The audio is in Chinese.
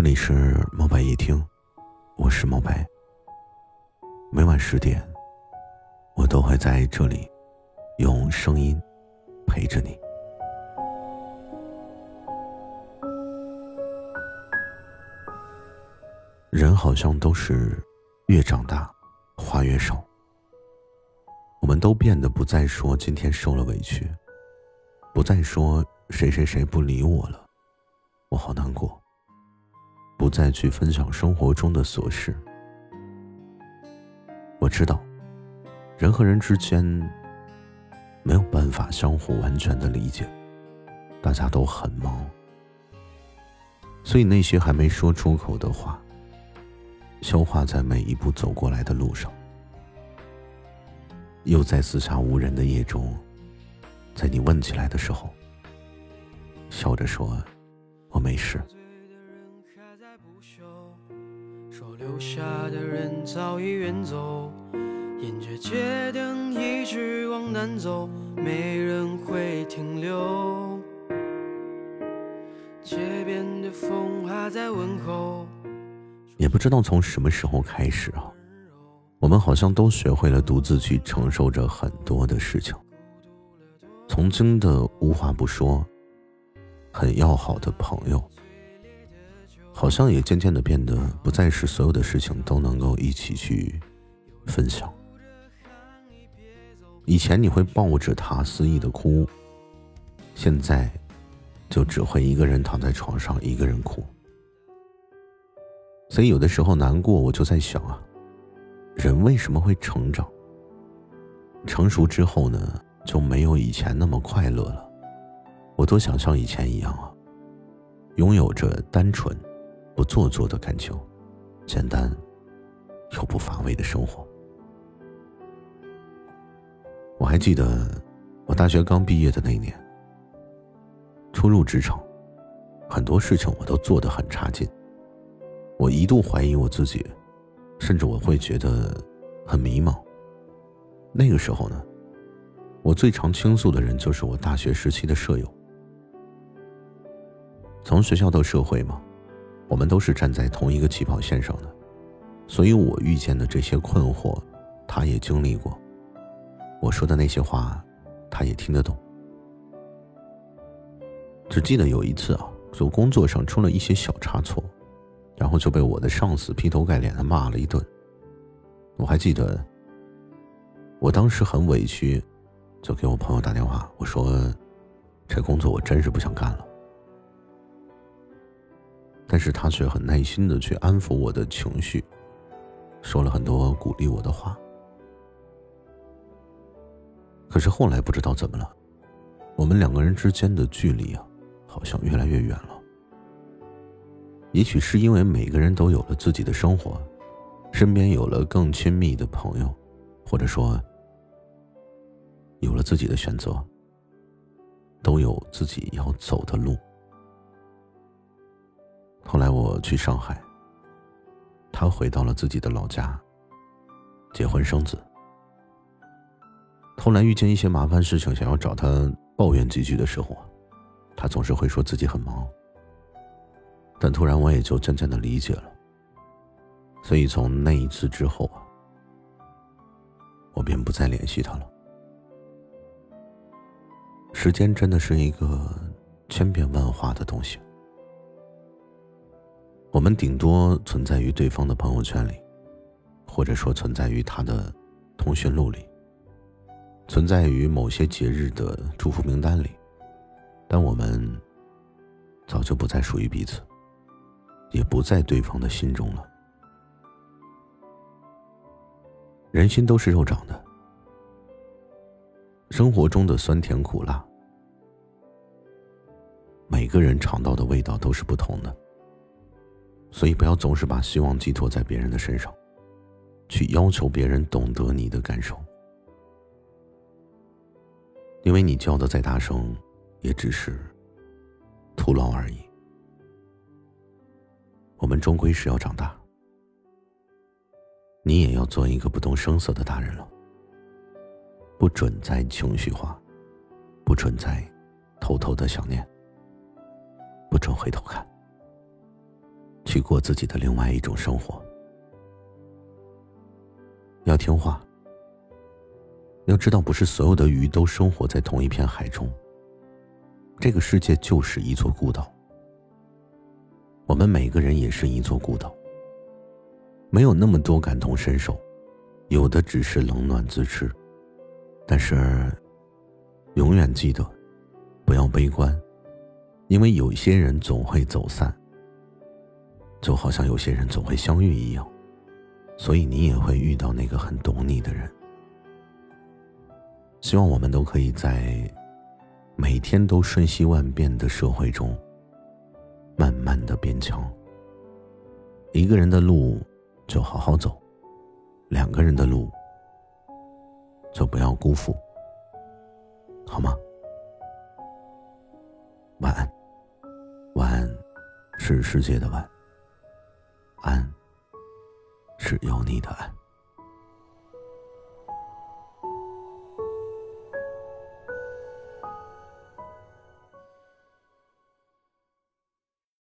这里是猫白夜听，我是猫白。每晚十点，我都会在这里用声音陪着你。人好像都是越长大话越少，我们都变得不再说今天受了委屈，不再说谁谁谁不理我了，我好难过。再去分享生活中的琐事。我知道，人和人之间没有办法相互完全的理解，大家都很忙，所以那些还没说出口的话，消化在每一步走过来的路上，又在四下无人的夜中，在你问起来的时候，笑着说：“我没事。”留下的人早已远走，沿着街灯一直往南走，没人会停留。街边的风还在问候。也不知道从什么时候开始啊，我们好像都学会了独自去承受着很多的事情。曾经的无话不说，很要好的朋友。好像也渐渐的变得不再是所有的事情都能够一起去分享。以前你会抱着他肆意的哭，现在就只会一个人躺在床上一个人哭。所以有的时候难过，我就在想啊，人为什么会成长？成熟之后呢，就没有以前那么快乐了。我多想像以前一样啊，拥有着单纯。不做作的感情，简单又不乏味的生活。我还记得，我大学刚毕业的那年，初入职场，很多事情我都做得很差劲。我一度怀疑我自己，甚至我会觉得很迷茫。那个时候呢，我最常倾诉的人就是我大学时期的舍友。从学校到社会嘛。我们都是站在同一个起跑线上的，所以我遇见的这些困惑，他也经历过。我说的那些话，他也听得懂。只记得有一次啊，就工作上出了一些小差错，然后就被我的上司劈头盖脸的骂了一顿。我还记得，我当时很委屈，就给我朋友打电话，我说：“这工作我真是不想干了。”但是他却很耐心的去安抚我的情绪，说了很多鼓励我的话。可是后来不知道怎么了，我们两个人之间的距离啊，好像越来越远了。也许是因为每个人都有了自己的生活，身边有了更亲密的朋友，或者说有了自己的选择，都有自己要走的路。后来我去上海，他回到了自己的老家，结婚生子。后来遇见一些麻烦事情，想要找他抱怨几句的时候，他总是会说自己很忙。但突然我也就渐渐的理解了，所以从那一次之后啊，我便不再联系他了。时间真的是一个千变万化的东西。我们顶多存在于对方的朋友圈里，或者说存在于他的通讯录里，存在于某些节日的祝福名单里，但我们早就不再属于彼此，也不在对方的心中了。人心都是肉长的，生活中的酸甜苦辣，每个人尝到的味道都是不同的。所以，不要总是把希望寄托在别人的身上，去要求别人懂得你的感受，因为你叫的再大声，也只是徒劳而已。我们终归是要长大，你也要做一个不动声色的大人了，不准再情绪化，不准再偷偷的想念，不准回头看。去过自己的另外一种生活。要听话。要知道，不是所有的鱼都生活在同一片海中。这个世界就是一座孤岛，我们每个人也是一座孤岛。没有那么多感同身受，有的只是冷暖自知。但是，永远记得，不要悲观，因为有些人总会走散，就好像有些人总会相遇一样，所以你也会遇到那个很懂你的人。希望我们都可以在每天都瞬息万变的社会中，慢慢的变强。一个人的路就好好走，两个人的路就不要辜负，好吗？晚安，晚安是世界的晚，安是有你的安。